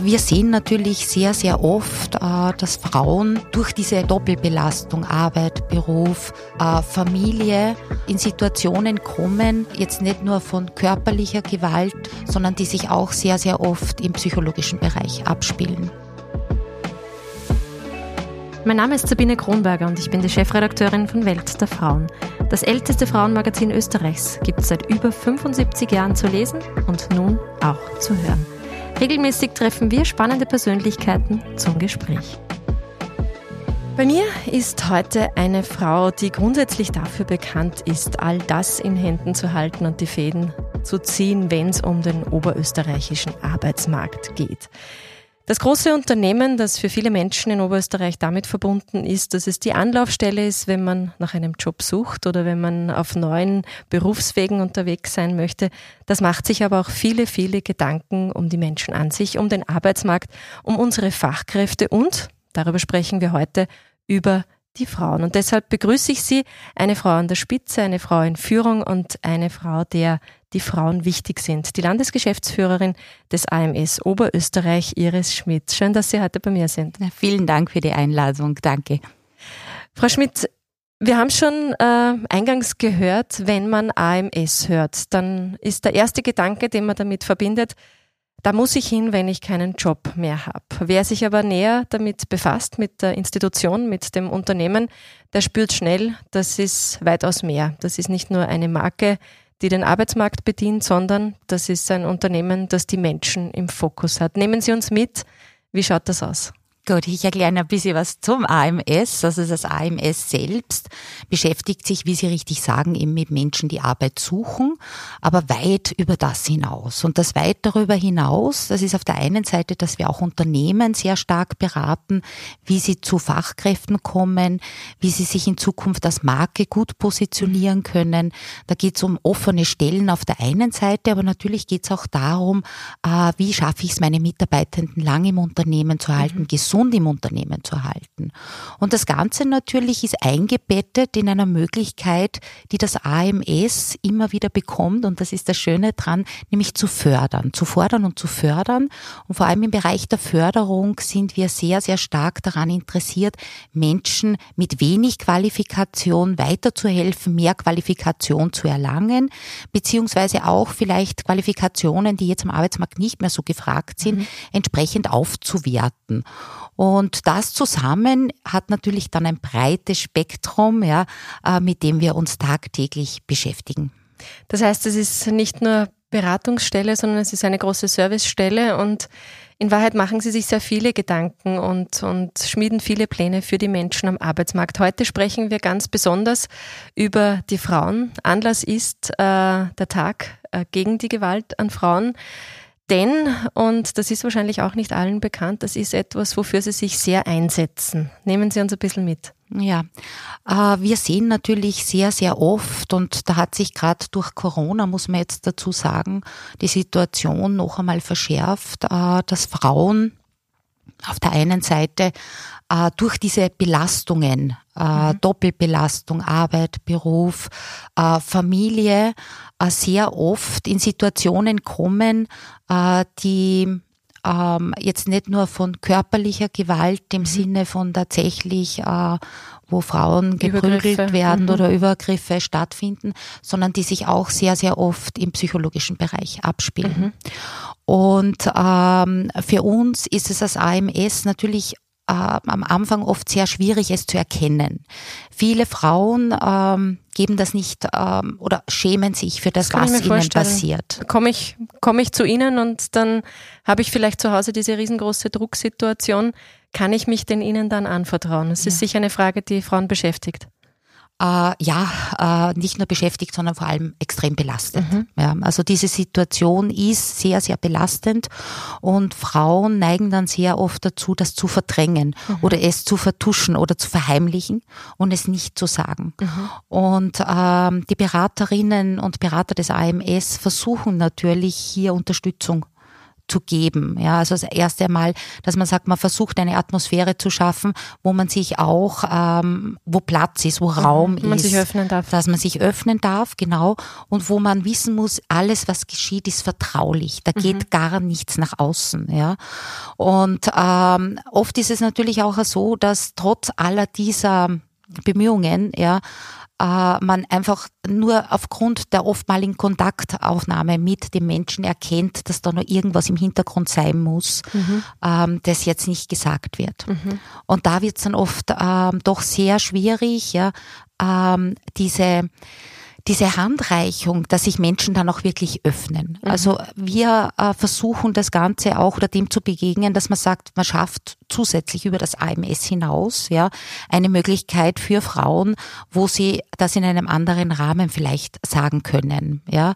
Wir sehen natürlich sehr, sehr oft, äh, dass Frauen durch diese Doppelbelastung Arbeit, Beruf, äh, Familie in Situationen kommen, jetzt nicht nur von körperlicher Gewalt, sondern die sich auch sehr, sehr oft im psychologischen Bereich abspielen. Mein Name ist Sabine Kronberger und ich bin die Chefredakteurin von Welt der Frauen. Das älteste Frauenmagazin Österreichs gibt es seit über 75 Jahren zu lesen und nun auch zu hören. Regelmäßig treffen wir spannende Persönlichkeiten zum Gespräch. Bei mir ist heute eine Frau, die grundsätzlich dafür bekannt ist, all das in Händen zu halten und die Fäden zu ziehen, wenn es um den oberösterreichischen Arbeitsmarkt geht. Das große Unternehmen, das für viele Menschen in Oberösterreich damit verbunden ist, dass es die Anlaufstelle ist, wenn man nach einem Job sucht oder wenn man auf neuen Berufswegen unterwegs sein möchte, das macht sich aber auch viele, viele Gedanken um die Menschen an sich, um den Arbeitsmarkt, um unsere Fachkräfte und, darüber sprechen wir heute, über die Frauen. Und deshalb begrüße ich Sie, eine Frau an der Spitze, eine Frau in Führung und eine Frau, der die Frauen wichtig sind. Die Landesgeschäftsführerin des AMS Oberösterreich, Iris Schmidt. Schön, dass Sie heute bei mir sind. Ja, vielen Dank für die Einladung. Danke. Frau Schmidt, wir haben schon äh, eingangs gehört, wenn man AMS hört, dann ist der erste Gedanke, den man damit verbindet, da muss ich hin, wenn ich keinen Job mehr habe. Wer sich aber näher damit befasst, mit der Institution, mit dem Unternehmen, der spürt schnell, das ist weitaus mehr. Das ist nicht nur eine Marke, die den Arbeitsmarkt bedient, sondern das ist ein Unternehmen, das die Menschen im Fokus hat. Nehmen Sie uns mit. Wie schaut das aus? Gut, ich erkläre ein bisschen was zum AMS. Also das AMS selbst beschäftigt sich, wie Sie richtig sagen, eben mit Menschen, die Arbeit suchen, aber weit über das hinaus. Und das weit darüber hinaus, das ist auf der einen Seite, dass wir auch Unternehmen sehr stark beraten, wie sie zu Fachkräften kommen, wie sie sich in Zukunft als Marke gut positionieren können. Da geht es um offene Stellen auf der einen Seite, aber natürlich geht es auch darum, äh, wie schaffe ich es, meine Mitarbeitenden lange im Unternehmen zu halten, mhm. gesund gesund im Unternehmen zu halten. Und das Ganze natürlich ist eingebettet in einer Möglichkeit, die das AMS immer wieder bekommt. Und das ist das Schöne dran, nämlich zu fördern, zu fordern und zu fördern. Und vor allem im Bereich der Förderung sind wir sehr, sehr stark daran interessiert, Menschen mit wenig Qualifikation weiterzuhelfen, mehr Qualifikation zu erlangen, beziehungsweise auch vielleicht Qualifikationen, die jetzt am Arbeitsmarkt nicht mehr so gefragt sind, mhm. entsprechend aufzuwerten. Und das zusammen hat natürlich dann ein breites Spektrum, ja, äh, mit dem wir uns tagtäglich beschäftigen. Das heißt, es ist nicht nur Beratungsstelle, sondern es ist eine große Servicestelle und in Wahrheit machen Sie sich sehr viele Gedanken und, und schmieden viele Pläne für die Menschen am Arbeitsmarkt. Heute sprechen wir ganz besonders über die Frauen. Anlass ist äh, der Tag äh, gegen die Gewalt an Frauen. Denn, und das ist wahrscheinlich auch nicht allen bekannt, das ist etwas, wofür Sie sich sehr einsetzen. Nehmen Sie uns ein bisschen mit. Ja, äh, wir sehen natürlich sehr, sehr oft, und da hat sich gerade durch Corona, muss man jetzt dazu sagen, die Situation noch einmal verschärft, äh, dass Frauen auf der einen Seite äh, durch diese Belastungen, äh, mhm. Doppelbelastung, Arbeit, Beruf, äh, Familie, äh, sehr oft in Situationen kommen, äh, die ähm, jetzt nicht nur von körperlicher Gewalt im mhm. Sinne von tatsächlich, äh, wo Frauen geprügelt werden mhm. oder Übergriffe stattfinden, sondern die sich auch sehr, sehr oft im psychologischen Bereich abspielen. Mhm. Und ähm, für uns ist es als AMS natürlich äh, am Anfang oft sehr schwierig, es zu erkennen. Viele Frauen ähm, geben das nicht ähm, oder schämen sich für das, das was ihnen passiert. Komme ich, komme ich zu Ihnen und dann habe ich vielleicht zu Hause diese riesengroße Drucksituation. Kann ich mich denn Ihnen dann anvertrauen? Es ja. ist sicher eine Frage, die Frauen beschäftigt äh, ja, äh, nicht nur beschäftigt, sondern vor allem extrem belastend. Mhm. Ja, also diese Situation ist sehr, sehr belastend und Frauen neigen dann sehr oft dazu, das zu verdrängen mhm. oder es zu vertuschen oder zu verheimlichen und es nicht zu sagen. Mhm. Und ähm, die Beraterinnen und Berater des AMS versuchen natürlich hier Unterstützung zu geben. Ja, also das erste Mal, dass man sagt, man versucht eine Atmosphäre zu schaffen, wo man sich auch, ähm, wo Platz ist, wo mhm. Raum mhm, man ist, sich öffnen darf. dass man sich öffnen darf, genau, und wo man wissen muss, alles, was geschieht, ist vertraulich. Da geht mhm. gar nichts nach außen. Ja, und ähm, oft ist es natürlich auch so, dass trotz aller dieser Bemühungen, ja, man einfach nur aufgrund der oftmaligen Kontaktaufnahme mit dem Menschen erkennt, dass da noch irgendwas im Hintergrund sein muss, mhm. ähm, das jetzt nicht gesagt wird. Mhm. Und da wird es dann oft ähm, doch sehr schwierig, ja, ähm, diese diese Handreichung, dass sich Menschen dann auch wirklich öffnen. Mhm. Also wir äh, versuchen das Ganze auch oder dem zu begegnen, dass man sagt, man schafft zusätzlich über das AMS hinaus, ja, eine Möglichkeit für Frauen, wo sie das in einem anderen Rahmen vielleicht sagen können, ja.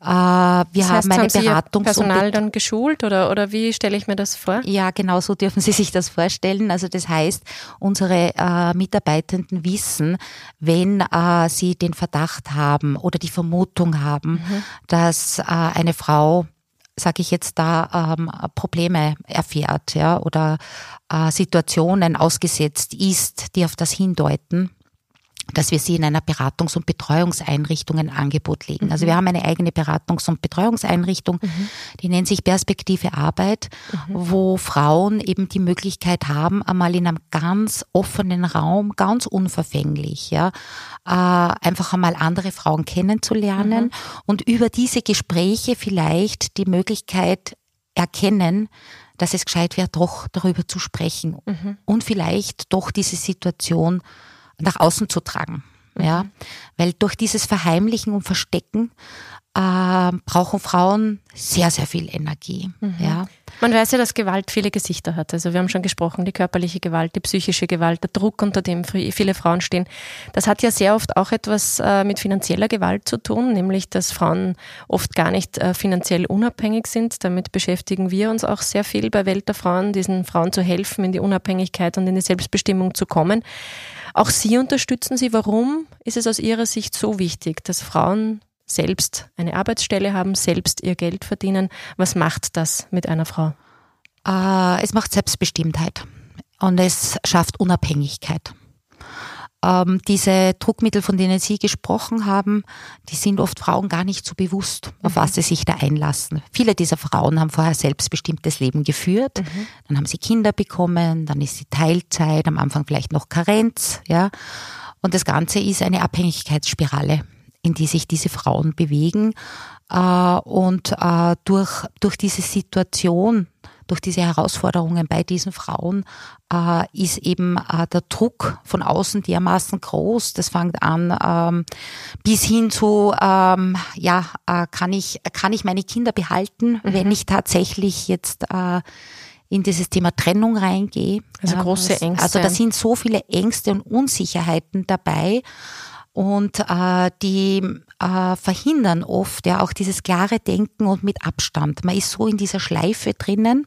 Äh, wir das heißt, haben eine haben Beratung. Personal dann geschult oder, oder wie stelle ich mir das vor? Ja, genau so dürfen Sie sich das vorstellen. Also das heißt, unsere äh, Mitarbeitenden wissen, wenn äh, sie den Verdacht haben oder die Vermutung haben, mhm. dass äh, eine Frau sage ich jetzt da, ähm, Probleme erfährt ja, oder äh, Situationen ausgesetzt ist, die auf das hindeuten, dass wir sie in einer Beratungs- und Betreuungseinrichtung ein Angebot legen. Also wir mhm. haben eine eigene Beratungs- und Betreuungseinrichtung, mhm. die nennt sich Perspektive Arbeit, mhm. wo Frauen eben die Möglichkeit haben, einmal in einem ganz offenen Raum, ganz unverfänglich, ja, äh, einfach einmal andere Frauen kennenzulernen mhm. und über diese Gespräche vielleicht die Möglichkeit erkennen, dass es gescheit wäre, doch darüber zu sprechen mhm. und vielleicht doch diese Situation nach außen zu tragen. Ja, weil durch dieses Verheimlichen und Verstecken äh, brauchen Frauen sehr, sehr viel Energie. Mhm. Ja. Man weiß ja, dass Gewalt viele Gesichter hat. Also wir haben schon gesprochen, die körperliche Gewalt, die psychische Gewalt, der Druck, unter dem viele Frauen stehen. Das hat ja sehr oft auch etwas äh, mit finanzieller Gewalt zu tun, nämlich dass Frauen oft gar nicht äh, finanziell unabhängig sind. Damit beschäftigen wir uns auch sehr viel bei Welt der Frauen, diesen Frauen zu helfen, in die Unabhängigkeit und in die Selbstbestimmung zu kommen. Auch Sie unterstützen Sie. Warum ist es aus Ihrer Sicht so wichtig, dass Frauen selbst eine Arbeitsstelle haben, selbst ihr Geld verdienen? Was macht das mit einer Frau? Äh, es macht Selbstbestimmtheit und es schafft Unabhängigkeit. Ähm, diese Druckmittel, von denen Sie gesprochen haben, die sind oft Frauen gar nicht so bewusst, auf mhm. was sie sich da einlassen. Viele dieser Frauen haben vorher selbstbestimmtes Leben geführt, mhm. dann haben sie Kinder bekommen, dann ist sie Teilzeit, am Anfang vielleicht noch Karenz, ja. Und das Ganze ist eine Abhängigkeitsspirale, in die sich diese Frauen bewegen. Äh, und äh, durch, durch diese Situation durch diese Herausforderungen bei diesen Frauen äh, ist eben äh, der Druck von außen dermaßen groß. Das fängt an ähm, bis hin zu, ähm, ja, äh, kann ich kann ich meine Kinder behalten, mhm. wenn ich tatsächlich jetzt in dieses Thema Trennung reingehe. Also große Ängste. Also da sind so viele Ängste und Unsicherheiten dabei und äh, die äh, verhindern oft ja auch dieses klare Denken und mit Abstand. Man ist so in dieser Schleife drinnen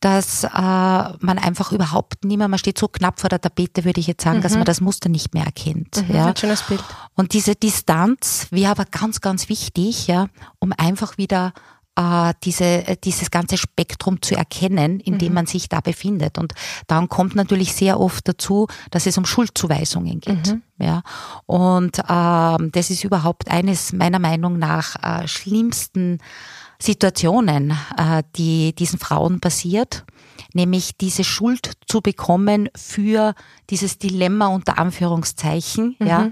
dass äh, man einfach überhaupt nicht mehr, man steht so knapp vor der Tapete, würde ich jetzt sagen, mhm. dass man das Muster nicht mehr erkennt. Mhm, ja. Ein schönes Bild. Und diese Distanz wäre aber ganz, ganz wichtig, ja, um einfach wieder äh, diese, äh, dieses ganze Spektrum zu erkennen, in dem mhm. man sich da befindet. Und dann kommt natürlich sehr oft dazu, dass es um Schuldzuweisungen geht. Mhm. Ja. Und äh, das ist überhaupt eines meiner Meinung nach äh, schlimmsten Situationen, äh, die diesen Frauen passiert, nämlich diese Schuld zu bekommen für dieses Dilemma unter Anführungszeichen, mhm. ja,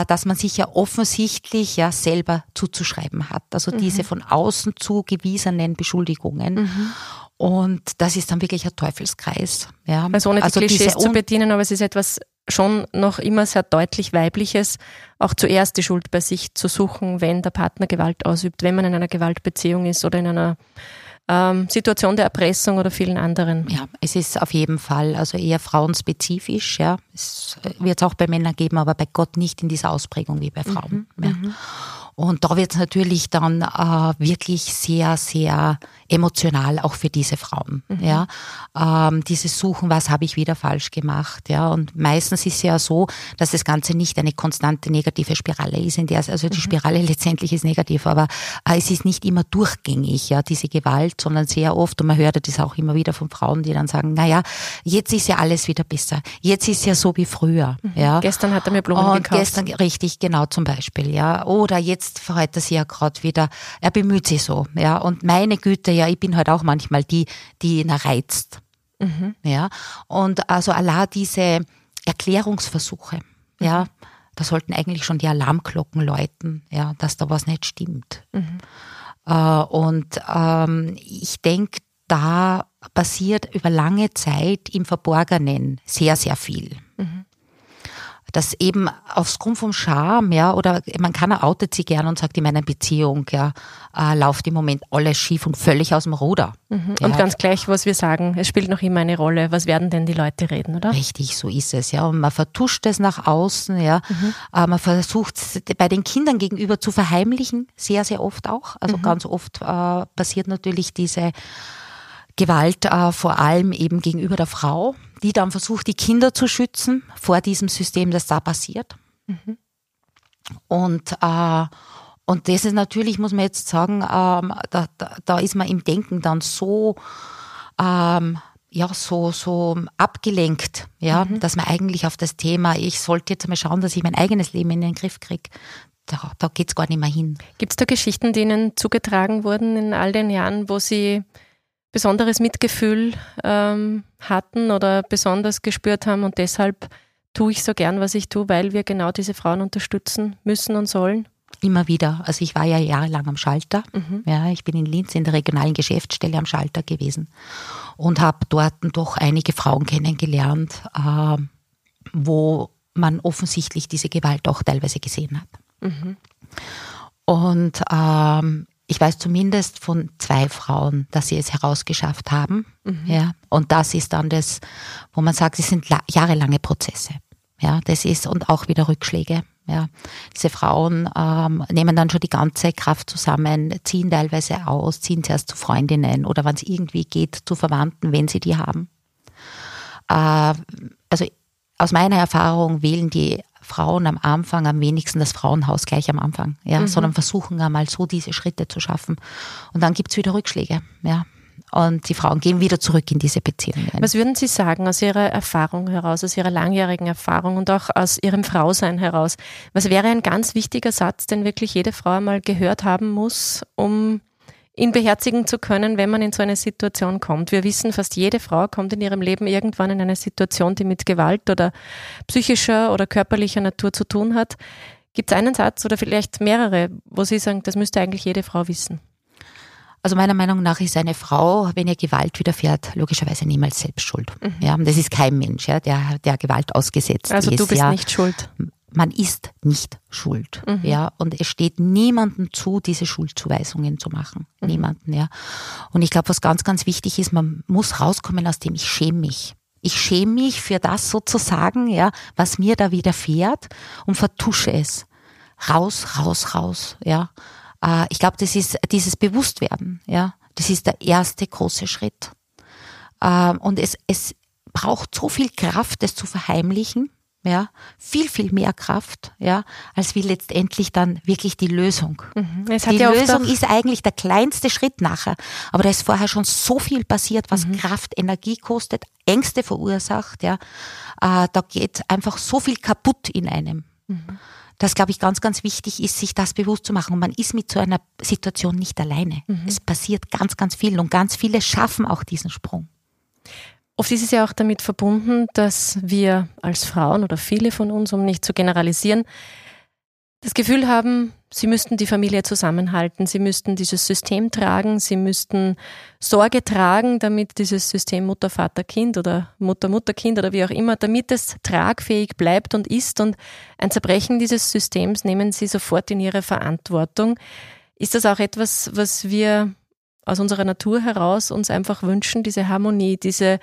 äh, dass man sich ja offensichtlich ja selber zuzuschreiben hat. Also mhm. diese von außen zugewiesenen Beschuldigungen. Mhm. Und das ist dann wirklich ein Teufelskreis. Ja. Also ohne die also Klischees zu bedienen, aber es ist etwas schon noch immer sehr deutlich weibliches, auch zuerst die Schuld bei sich zu suchen, wenn der Partner Gewalt ausübt, wenn man in einer Gewaltbeziehung ist oder in einer ähm, Situation der Erpressung oder vielen anderen. Ja, es ist auf jeden Fall also eher frauenspezifisch. Ja, es wird es auch bei Männern geben, aber bei Gott nicht in dieser Ausprägung wie bei Frauen. Mhm, ja. Und da wird es natürlich dann äh, wirklich sehr, sehr emotional auch für diese Frauen. Mhm. Ja, ähm, dieses Suchen, was habe ich wieder falsch gemacht. Ja, und meistens ist es ja so, dass das Ganze nicht eine konstante negative Spirale ist, in der also die mhm. Spirale letztendlich ist negativ, aber äh, es ist nicht immer durchgängig, ja, diese Gewalt, sondern sehr oft und man hört das auch immer wieder von Frauen, die dann sagen, na ja, jetzt ist ja alles wieder besser, jetzt ist ja so wie früher. Mhm. Ja, gestern hat er mir Blumen und gekauft. Gestern richtig, genau zum Beispiel, ja, oder jetzt freut er sich ja gerade wieder, er bemüht sich so, ja, und meine Güte, ja, ich bin halt auch manchmal die, die ihn reizt. Mhm. Ja, und also Allah diese Erklärungsversuche, mhm. ja, da sollten eigentlich schon die Alarmglocken läuten, ja, dass da was nicht stimmt. Mhm. Äh, und ähm, ich denke, da passiert über lange Zeit im Verborgenen sehr, sehr viel. Mhm dass eben aufgrund vom Charme, ja, oder man kann, er outet sie gern und sagt, in meiner Beziehung, ja, äh, läuft im Moment alles schief und völlig aus dem Ruder. Mhm. Und ganz gleich, was wir sagen, es spielt noch immer eine Rolle. Was werden denn die Leute reden, oder? Richtig, so ist es, ja. Und man vertuscht es nach außen, ja. Mhm. Äh, man versucht es bei den Kindern gegenüber zu verheimlichen, sehr, sehr oft auch. Also mhm. ganz oft äh, passiert natürlich diese Gewalt äh, vor allem eben gegenüber der Frau, die dann versucht, die Kinder zu schützen vor diesem System, das da passiert. Mhm. Und, äh, und das ist natürlich, muss man jetzt sagen, ähm, da, da, da ist man im Denken dann so, ähm, ja, so, so abgelenkt, ja, mhm. dass man eigentlich auf das Thema, ich sollte jetzt mal schauen, dass ich mein eigenes Leben in den Griff kriege, da, da geht es gar nicht mehr hin. Gibt es da Geschichten, die Ihnen zugetragen wurden in all den Jahren, wo Sie besonderes Mitgefühl ähm, hatten oder besonders gespürt haben und deshalb tue ich so gern, was ich tue, weil wir genau diese Frauen unterstützen müssen und sollen? Immer wieder. Also ich war ja jahrelang am Schalter. Mhm. Ja, ich bin in Linz in der regionalen Geschäftsstelle am Schalter gewesen und habe dort doch einige Frauen kennengelernt, äh, wo man offensichtlich diese Gewalt auch teilweise gesehen hat. Mhm. Und ähm, ich weiß zumindest von zwei Frauen, dass sie es herausgeschafft haben. Mhm. Ja, und das ist dann das, wo man sagt, es sind jahrelange Prozesse. Ja, das ist und auch wieder Rückschläge. Ja, diese Frauen ähm, nehmen dann schon die ganze Kraft zusammen, ziehen teilweise aus, ziehen zuerst zu Freundinnen oder wenn es irgendwie geht zu Verwandten, wenn sie die haben. Äh, also aus meiner Erfahrung wählen die Frauen am Anfang am wenigsten das Frauenhaus gleich am Anfang, ja, mhm. sondern versuchen einmal so diese Schritte zu schaffen. Und dann gibt es wieder Rückschläge, ja. Und die Frauen gehen wieder zurück in diese Beziehungen. Was würden Sie sagen aus Ihrer Erfahrung heraus, aus Ihrer langjährigen Erfahrung und auch aus Ihrem Frausein heraus? Was wäre ein ganz wichtiger Satz, den wirklich jede Frau einmal gehört haben muss, um ihn beherzigen zu können, wenn man in so eine Situation kommt. Wir wissen, fast jede Frau kommt in ihrem Leben irgendwann in eine Situation, die mit Gewalt oder psychischer oder körperlicher Natur zu tun hat. Gibt es einen Satz oder vielleicht mehrere, wo Sie sagen, das müsste eigentlich jede Frau wissen? Also meiner Meinung nach ist eine Frau, wenn ihr Gewalt widerfährt, logischerweise niemals selbst schuld. Mhm. Ja, das ist kein Mensch, ja, der, der Gewalt ausgesetzt also ist. Also du bist ja. nicht schuld man ist nicht schuld, mhm. ja, und es steht niemandem zu, diese Schuldzuweisungen zu machen, mhm. niemanden, ja. Und ich glaube, was ganz, ganz wichtig ist, man muss rauskommen aus dem, ich schäme mich. Ich schäme mich für das sozusagen, ja, was mir da widerfährt und vertusche es. Raus, raus, raus, ja. Äh, ich glaube, das ist dieses Bewusstwerden, ja. Das ist der erste große Schritt. Ähm, und es, es braucht so viel Kraft, das zu verheimlichen, ja, viel, viel mehr Kraft, ja, als wie letztendlich dann wirklich die Lösung. Mhm. die ja Lösung ist eigentlich der kleinste Schritt nachher, aber da ist vorher schon so viel passiert, was mhm. Kraft, Energie kostet, Ängste verursacht, ja, äh, da geht einfach so viel kaputt in einem. Mhm. Das, glaube ich, ganz, ganz wichtig ist, sich das bewusst zu machen. Und man ist mit so einer Situation nicht alleine. Mhm. Es passiert ganz, ganz viel und ganz viele schaffen auch diesen Sprung. Oft ist es ja auch damit verbunden, dass wir als Frauen oder viele von uns, um nicht zu generalisieren, das Gefühl haben, sie müssten die Familie zusammenhalten, sie müssten dieses System tragen, sie müssten Sorge tragen, damit dieses System Mutter, Vater, Kind oder Mutter, Mutter, Kind oder wie auch immer, damit es tragfähig bleibt und ist. Und ein Zerbrechen dieses Systems nehmen sie sofort in ihre Verantwortung. Ist das auch etwas, was wir aus unserer Natur heraus uns einfach wünschen, diese Harmonie, diese,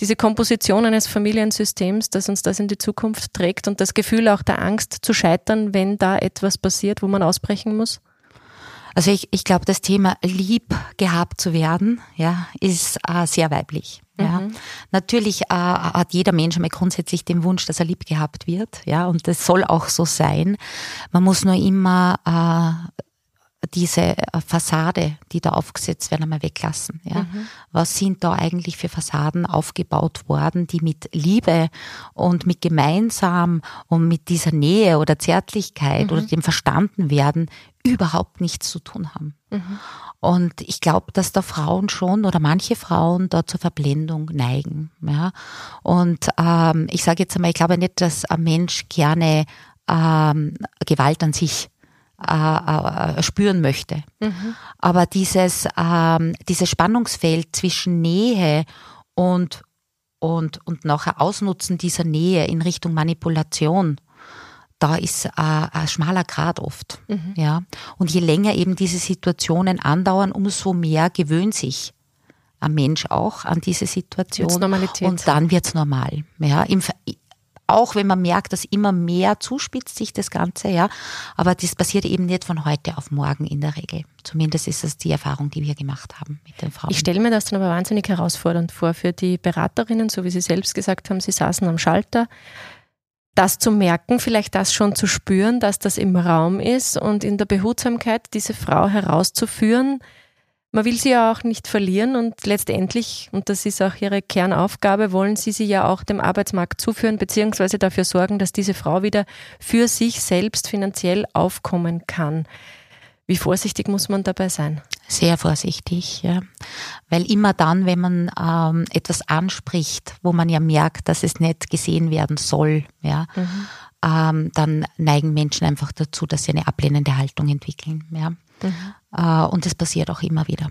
diese Komposition eines Familiensystems, das uns das in die Zukunft trägt und das Gefühl auch der Angst zu scheitern, wenn da etwas passiert, wo man ausbrechen muss? Also ich, ich glaube, das Thema lieb gehabt zu werden, ja, ist äh, sehr weiblich. Ja. Mhm. Natürlich äh, hat jeder Mensch einmal grundsätzlich den Wunsch, dass er lieb gehabt wird, ja, und das soll auch so sein. Man muss nur immer äh, diese äh, Fassade, die da aufgesetzt werden, einmal weglassen. Ja? Mhm. Was sind da eigentlich für Fassaden aufgebaut worden, die mit Liebe und mit gemeinsam und mit dieser Nähe oder Zärtlichkeit mhm. oder dem Verstandenwerden überhaupt nichts zu tun haben. Mhm. Und ich glaube, dass da Frauen schon oder manche Frauen da zur Verblendung neigen. Ja? Und ähm, ich sage jetzt einmal, ich glaube nicht, dass ein Mensch gerne ähm, Gewalt an sich äh, äh, spüren möchte. Mhm. Aber dieses, ähm, dieses Spannungsfeld zwischen Nähe und, und, und nachher Ausnutzen dieser Nähe in Richtung Manipulation, da ist äh, ein schmaler Grad oft. Mhm. Ja? Und je länger eben diese Situationen andauern, umso mehr gewöhnt sich ein Mensch auch an diese Situation. Und dann wird's normal. Ja, im, auch wenn man merkt, dass immer mehr zuspitzt sich das Ganze, ja. Aber das passiert eben nicht von heute auf morgen in der Regel. Zumindest ist das die Erfahrung, die wir gemacht haben mit den Frauen. Ich stelle mir das dann aber wahnsinnig herausfordernd vor für die Beraterinnen, so wie Sie selbst gesagt haben, Sie saßen am Schalter. Das zu merken, vielleicht das schon zu spüren, dass das im Raum ist und in der Behutsamkeit diese Frau herauszuführen, man will sie ja auch nicht verlieren und letztendlich, und das ist auch ihre Kernaufgabe, wollen sie sie ja auch dem Arbeitsmarkt zuführen, beziehungsweise dafür sorgen, dass diese Frau wieder für sich selbst finanziell aufkommen kann. Wie vorsichtig muss man dabei sein? Sehr vorsichtig, ja. Weil immer dann, wenn man ähm, etwas anspricht, wo man ja merkt, dass es nicht gesehen werden soll, ja, mhm. ähm, dann neigen Menschen einfach dazu, dass sie eine ablehnende Haltung entwickeln, ja. Mhm. Äh, und das passiert auch immer wieder.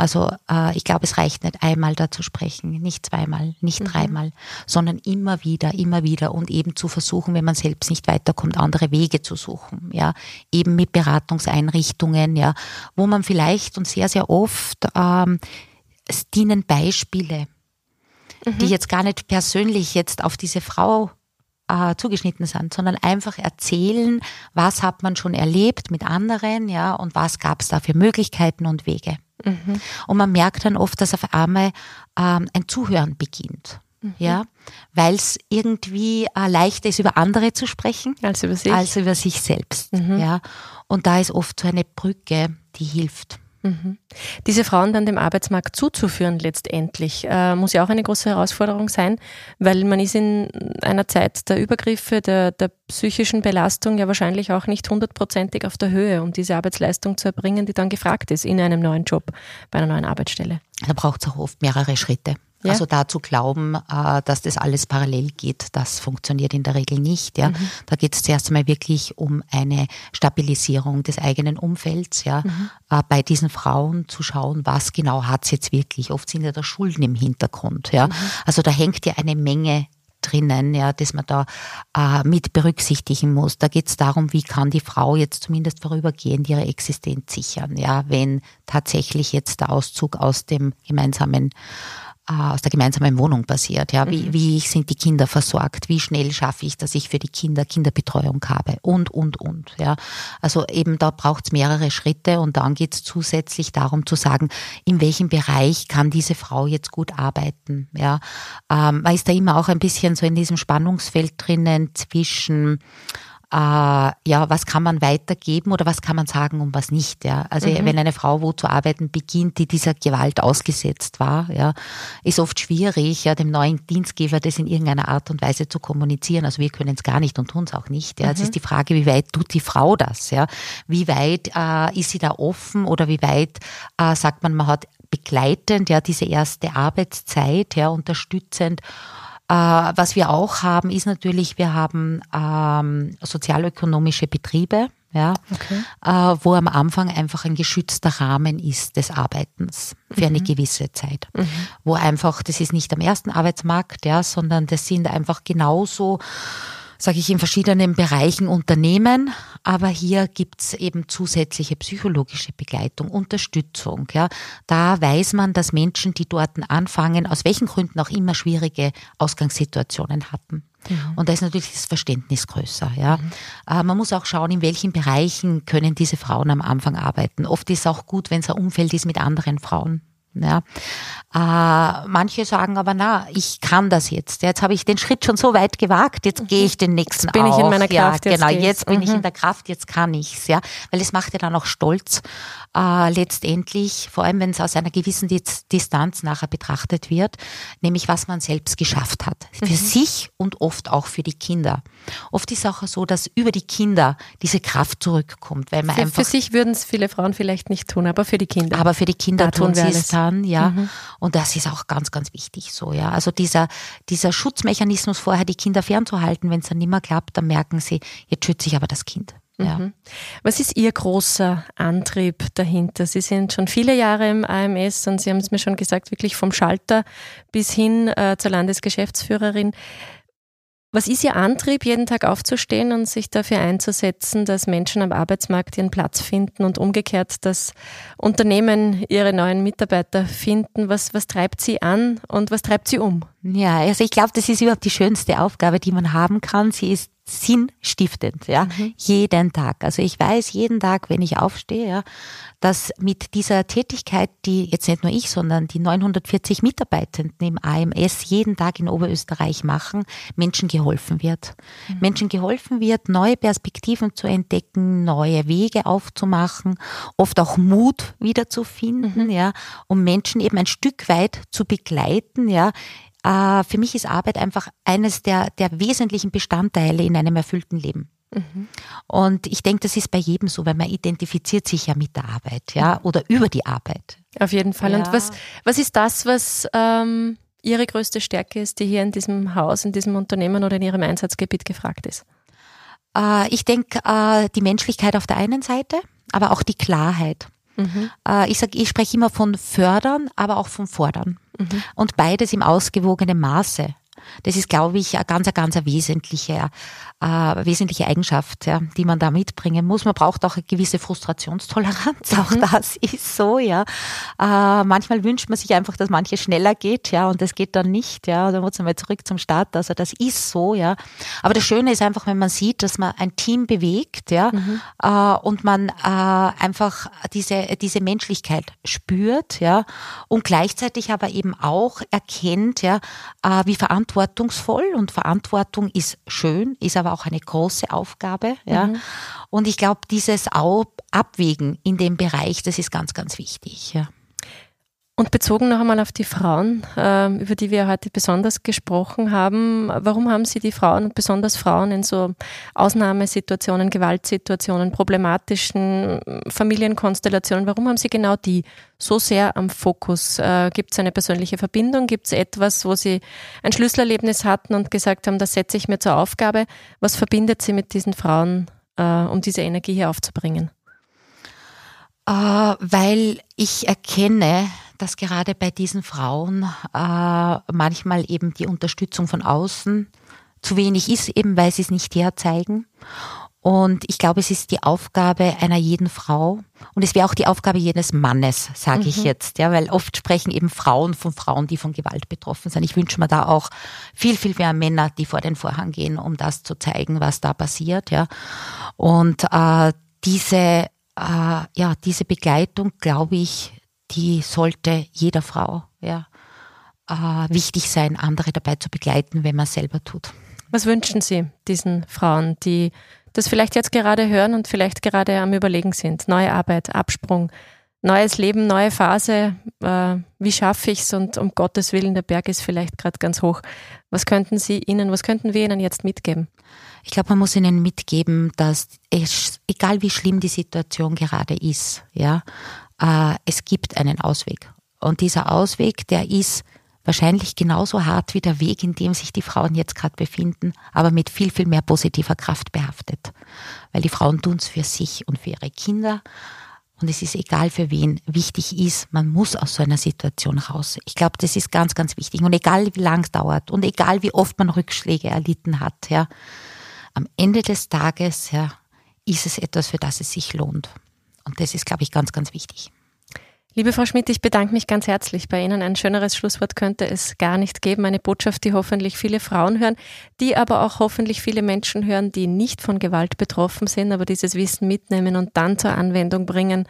Also äh, ich glaube, es reicht nicht einmal da zu sprechen, nicht zweimal, nicht mhm. dreimal, sondern immer wieder, immer wieder und eben zu versuchen, wenn man selbst nicht weiterkommt, andere Wege zu suchen. Ja, eben mit Beratungseinrichtungen, ja, wo man vielleicht und sehr, sehr oft ähm, es dienen Beispiele, mhm. die jetzt gar nicht persönlich jetzt auf diese Frau äh, zugeschnitten sind, sondern einfach erzählen, was hat man schon erlebt mit anderen, ja, und was gab es da für Möglichkeiten und Wege. Mhm. Und man merkt dann oft, dass auf einmal ähm, ein Zuhören beginnt. Mhm. Ja, weil es irgendwie äh, leichter ist, über andere zu sprechen als über sich, als über sich selbst. Mhm. Ja, und da ist oft so eine Brücke, die hilft. Mhm. Diese Frauen dann dem Arbeitsmarkt zuzuführen letztendlich, äh, muss ja auch eine große Herausforderung sein, weil man ist in einer Zeit der Übergriffe, der, der psychischen Belastung ja wahrscheinlich auch nicht hundertprozentig auf der Höhe, um diese Arbeitsleistung zu erbringen, die dann gefragt ist in einem neuen Job, bei einer neuen Arbeitsstelle. Da braucht es auch oft mehrere Schritte. Ja. Also da zu glauben, äh, dass das alles parallel geht, das funktioniert in der Regel nicht. Ja. Mhm. Da geht es zuerst einmal wirklich um eine Stabilisierung des eigenen Umfelds, ja, mhm. Äh, bei diesen Frauen zu schauen, was genau hat es jetzt wirklich. Oft sind ja da Schulden im Hintergrund. Ja. Mhm. Also da hängt ja eine Menge drinnen, ja, dass man da äh, mit berücksichtigen muss. Da geht es darum, wie kann die Frau jetzt zumindest vorübergehend ihre Existenz sichern, ja, wenn tatsächlich jetzt der Auszug aus dem gemeinsamen aus der gemeinsamen Wohnung passiert. Ja, wie, mhm. wie sind die Kinder versorgt? Wie schnell schaffe ich, dass ich für die Kinder Kinderbetreuung habe? Und, und, und. Ja, also eben da braucht es mehrere Schritte und dann geht es zusätzlich darum zu sagen, in welchem Bereich kann diese Frau jetzt gut arbeiten? Ja, ähm, man ist da immer auch ein bisschen so in diesem Spannungsfeld drinnen zwischen äh, ja, was kann man weitergeben oder was kann man sagen und was nicht. Ja. Also mhm. wenn eine Frau wo zu arbeiten beginnt, die dieser Gewalt ausgesetzt war, ja, ist oft schwierig, ja, dem neuen Dienstgeber das in irgendeiner Art und Weise zu kommunizieren. Also wir können es gar nicht und tun es auch nicht. Ja. Mhm. Es ist die Frage, wie weit tut die Frau das? Ja. Wie weit äh, ist sie da offen oder wie weit äh, sagt man, man hat begleitend ja diese erste Arbeitszeit, ja, unterstützend äh, was wir auch haben, ist natürlich, wir haben ähm, sozialökonomische Betriebe, ja, okay. äh, wo am Anfang einfach ein geschützter Rahmen ist des Arbeitens für mhm. eine gewisse Zeit. Mhm. Wo einfach, das ist nicht am ersten Arbeitsmarkt, ja, sondern das sind einfach genauso sage ich, in verschiedenen Bereichen Unternehmen, aber hier gibt's eben zusätzliche psychologische Begleitung, Unterstützung. Ja. Da weiß man, dass Menschen, die dort anfangen, aus welchen Gründen auch immer schwierige Ausgangssituationen hatten. Mhm. Und da ist natürlich das Verständnis größer. Ja. Mhm. Äh, man muss auch schauen, in welchen Bereichen können diese Frauen am Anfang arbeiten. Oft ist es auch gut, wenn es ein Umfeld ist mit anderen Frauen. Ja. Äh, manche sagen aber, na, ich kann das jetzt. Jetzt habe ich den Schritt schon so weit gewagt, jetzt gehe ich den nächsten jetzt bin auch. ich in meiner Kraft. Ja, genau, jetzt, jetzt bin mhm. ich in der Kraft, jetzt kann ich's, ja. Weil es macht ja dann auch stolz, äh, letztendlich, vor allem wenn es aus einer gewissen Distanz nachher betrachtet wird, nämlich was man selbst geschafft hat. Für mhm. sich und oft auch für die Kinder. Oft ist es auch so, dass über die Kinder diese Kraft zurückkommt, weil man für, einfach. Für sich würden es viele Frauen vielleicht nicht tun, aber für die Kinder. Aber für die Kinder da tun wir sie es alles. Dann, ja. Mhm. Und das ist auch ganz, ganz wichtig so, ja. Also dieser, dieser Schutzmechanismus vorher, die Kinder fernzuhalten, wenn es dann nicht mehr klappt, dann merken sie, jetzt schütze ich aber das Kind. Ja. Mhm. Was ist Ihr großer Antrieb dahinter? Sie sind schon viele Jahre im AMS und Sie haben es mir schon gesagt, wirklich vom Schalter bis hin äh, zur Landesgeschäftsführerin. Was ist Ihr Antrieb, jeden Tag aufzustehen und sich dafür einzusetzen, dass Menschen am Arbeitsmarkt ihren Platz finden und umgekehrt, dass Unternehmen ihre neuen Mitarbeiter finden? Was, was treibt Sie an und was treibt Sie um? Ja, also ich glaube, das ist überhaupt die schönste Aufgabe, die man haben kann. Sie ist sinnstiftend, ja, Mhm. jeden Tag. Also ich weiß jeden Tag, wenn ich aufstehe, ja, dass mit dieser Tätigkeit, die jetzt nicht nur ich, sondern die 940 Mitarbeitenden im AMS jeden Tag in Oberösterreich machen, Menschen geholfen wird. Menschen geholfen wird, neue Perspektiven zu entdecken, neue Wege aufzumachen, oft auch Mut wiederzufinden, ja, um Menschen eben ein Stück weit zu begleiten, ja, äh, für mich ist Arbeit einfach eines der, der wesentlichen Bestandteile in einem erfüllten Leben. Und ich denke, das ist bei jedem so, weil man identifiziert sich ja mit der Arbeit, ja, oder über die Arbeit. Auf jeden Fall. Und Ja. was, was ist das, was ähm, Ihre größte Stärke ist, die hier in diesem Haus, in diesem Unternehmen oder in Ihrem Einsatzgebiet gefragt ist? Äh, ich denke, äh, die Menschlichkeit auf der einen Seite, aber auch die Klarheit. Äh, ich sag, ich spreche immer von fördern, aber auch von fordern. Und beides im ausgewogenen Maße. Das ist, glaube ich, eine ganz, ganz eine wesentliche, äh, wesentliche Eigenschaft, ja, die man da mitbringen muss. Man braucht auch eine gewisse Frustrationstoleranz. Auch das ist so, ja. Äh, manchmal wünscht man sich einfach, dass manches schneller geht, ja, und das geht dann nicht, ja. Dann muss man mal zurück zum Start. Also das ist so, ja. Aber das Schöne ist einfach, wenn man sieht, dass man ein Team bewegt, ja, äh, und man äh, einfach diese, diese Menschlichkeit spürt, ja, und gleichzeitig aber eben auch erkennt, ja, äh, wie verantwortungsvoll und Verantwortung ist schön, ist aber auch eine große Aufgabe, ja. Und ich glaube, dieses Abwägen in dem Bereich, das ist ganz, ganz wichtig, ja. Und bezogen noch einmal auf die Frauen, ähm, über die wir heute besonders gesprochen haben, warum haben Sie die Frauen und besonders Frauen in so Ausnahmesituationen, Gewaltsituationen, problematischen Familienkonstellationen, warum haben Sie genau die so sehr am Fokus? Äh, Gibt es eine persönliche Verbindung? Gibt es etwas, wo Sie ein Schlüsselerlebnis hatten und gesagt haben, das setze ich mir zur Aufgabe? Was verbindet Sie mit diesen Frauen, äh, um diese Energie hier aufzubringen? Äh, weil ich erkenne, dass gerade bei diesen Frauen äh, manchmal eben die Unterstützung von außen zu wenig ist, eben weil sie es nicht herzeigen. Und ich glaube, es ist die Aufgabe einer jeden Frau und es wäre auch die Aufgabe jedes Mannes, sage ich jetzt, ja, weil oft sprechen eben Frauen von Frauen, die von Gewalt betroffen sind. Ich wünsche mir da auch viel, viel mehr Männer, die vor den Vorhang gehen, um das zu zeigen, was da passiert, ja. Und äh, diese, äh, ja, diese Begleitung, glaube ich, die sollte jeder Frau, ja, äh, wichtig sein, andere dabei zu begleiten, wenn man es selber tut. Was wünschen Sie diesen Frauen, die das vielleicht jetzt gerade hören und vielleicht gerade am Überlegen sind? Neue Arbeit, Absprung, neues Leben, neue Phase. Äh, wie schaffe ich es? Und um Gottes Willen, der Berg ist vielleicht gerade ganz hoch. Was könnten Sie Ihnen, was könnten wir Ihnen jetzt mitgeben? Ich glaube, man muss ihnen mitgeben, dass es, egal wie schlimm die Situation gerade ist, ja, äh, es gibt einen Ausweg. Und dieser Ausweg, der ist wahrscheinlich genauso hart wie der Weg, in dem sich die Frauen jetzt gerade befinden, aber mit viel, viel mehr positiver Kraft behaftet. Weil die Frauen tun es für sich und für ihre Kinder. Und es ist egal für wen. Wichtig ist, man muss aus so einer Situation raus. Ich glaube, das ist ganz, ganz wichtig. Und egal wie lang es dauert und egal wie oft man Rückschläge erlitten hat, ja, am Ende des Tages ja, ist es etwas, für das es sich lohnt. Und das ist, glaube ich, ganz, ganz wichtig. Liebe Frau Schmidt, ich bedanke mich ganz herzlich bei Ihnen. Ein schöneres Schlusswort könnte es gar nicht geben. Eine Botschaft, die hoffentlich viele Frauen hören, die aber auch hoffentlich viele Menschen hören, die nicht von Gewalt betroffen sind, aber dieses Wissen mitnehmen und dann zur Anwendung bringen,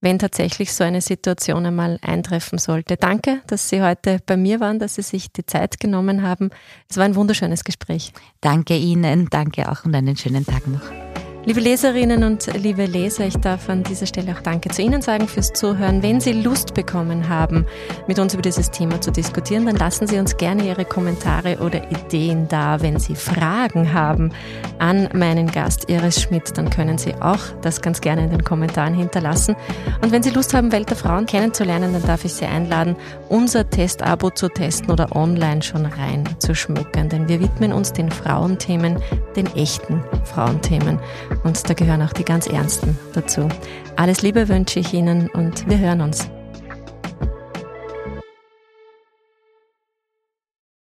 wenn tatsächlich so eine Situation einmal eintreffen sollte. Danke, dass Sie heute bei mir waren, dass Sie sich die Zeit genommen haben. Es war ein wunderschönes Gespräch. Danke Ihnen, danke auch und einen schönen Tag noch. Liebe Leserinnen und liebe Leser, ich darf an dieser Stelle auch Danke zu Ihnen sagen fürs Zuhören. Wenn Sie Lust bekommen haben, mit uns über dieses Thema zu diskutieren, dann lassen Sie uns gerne Ihre Kommentare oder Ideen da. Wenn Sie Fragen haben an meinen Gast Iris Schmidt, dann können Sie auch das ganz gerne in den Kommentaren hinterlassen. Und wenn Sie Lust haben, Welt der Frauen kennenzulernen, dann darf ich Sie einladen, unser Testabo zu testen oder online schon rein zu schmücken. Denn wir widmen uns den Frauenthemen, den echten Frauenthemen. Und da gehören auch die ganz Ernsten dazu. Alles Liebe wünsche ich Ihnen und wir hören uns.